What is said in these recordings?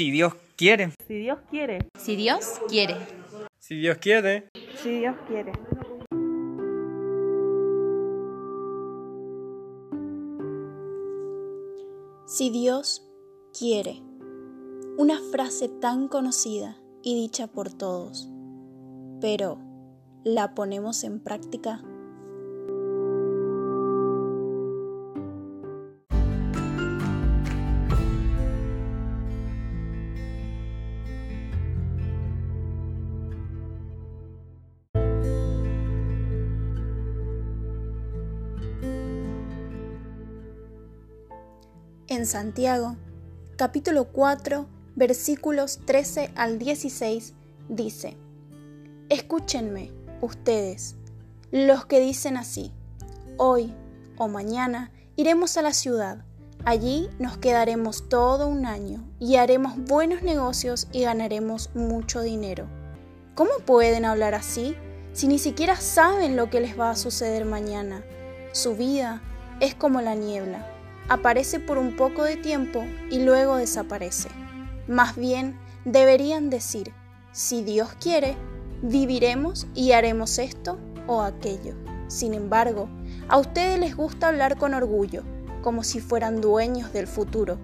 Si Dios quiere. Si Dios quiere. Si Dios quiere. Si Dios quiere. Si Dios quiere. Si Dios quiere. Una frase tan conocida y dicha por todos. Pero, ¿la ponemos en práctica? En Santiago, capítulo 4, versículos 13 al 16, dice, Escúchenme, ustedes, los que dicen así, hoy o mañana iremos a la ciudad, allí nos quedaremos todo un año y haremos buenos negocios y ganaremos mucho dinero. ¿Cómo pueden hablar así si ni siquiera saben lo que les va a suceder mañana? Su vida es como la niebla aparece por un poco de tiempo y luego desaparece. Más bien, deberían decir, si Dios quiere, viviremos y haremos esto o aquello. Sin embargo, a ustedes les gusta hablar con orgullo, como si fueran dueños del futuro,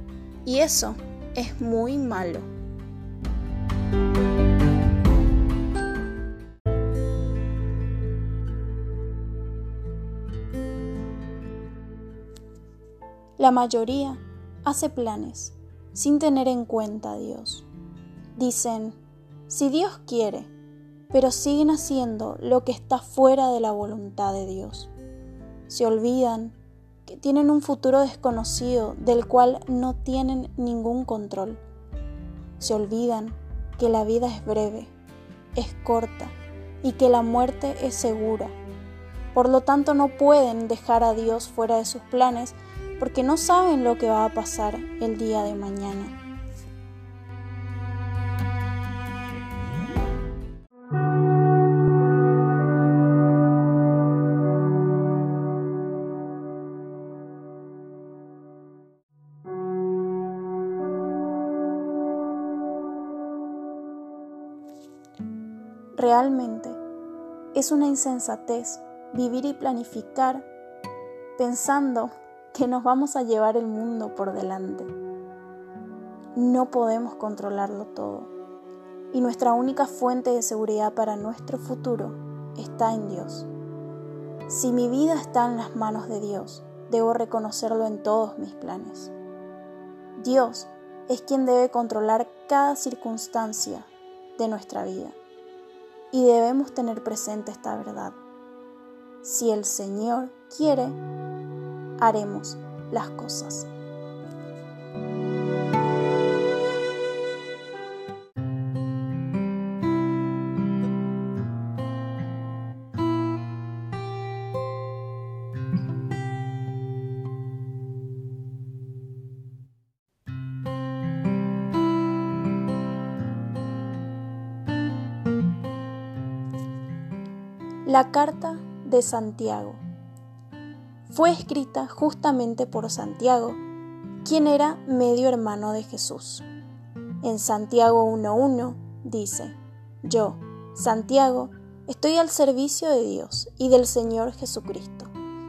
y eso es muy malo. La mayoría hace planes sin tener en cuenta a Dios. Dicen, si Dios quiere, pero siguen haciendo lo que está fuera de la voluntad de Dios. Se olvidan que tienen un futuro desconocido del cual no tienen ningún control. Se olvidan que la vida es breve, es corta y que la muerte es segura. Por lo tanto no pueden dejar a Dios fuera de sus planes porque no saben lo que va a pasar el día de mañana. Realmente es una insensatez vivir y planificar pensando que nos vamos a llevar el mundo por delante. No podemos controlarlo todo y nuestra única fuente de seguridad para nuestro futuro está en Dios. Si mi vida está en las manos de Dios, debo reconocerlo en todos mis planes. Dios es quien debe controlar cada circunstancia de nuestra vida y debemos tener presente esta verdad. Si el Señor quiere, haremos las cosas. La carta de Santiago fue escrita justamente por Santiago, quien era medio hermano de Jesús. En Santiago 1.1 dice, Yo, Santiago, estoy al servicio de Dios y del Señor Jesucristo,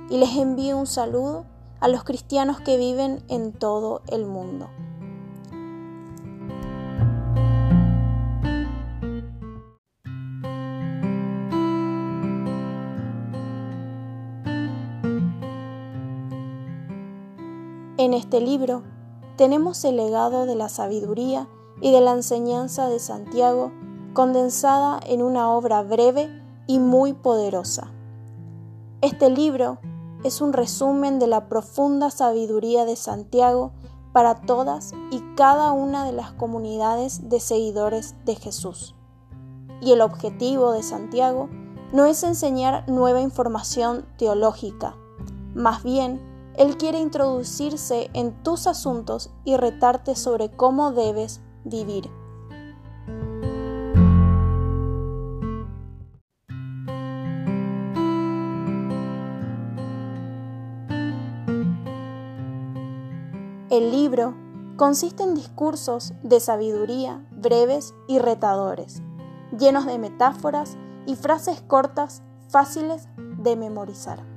y les envío un saludo a los cristianos que viven en todo el mundo. En este libro tenemos el legado de la sabiduría y de la enseñanza de Santiago condensada en una obra breve y muy poderosa. Este libro es un resumen de la profunda sabiduría de Santiago para todas y cada una de las comunidades de seguidores de Jesús. Y el objetivo de Santiago no es enseñar nueva información teológica, más bien él quiere introducirse en tus asuntos y retarte sobre cómo debes vivir. El libro Consiste en discursos de sabiduría breves y retadores, llenos de metáforas y frases cortas fáciles de memorizar.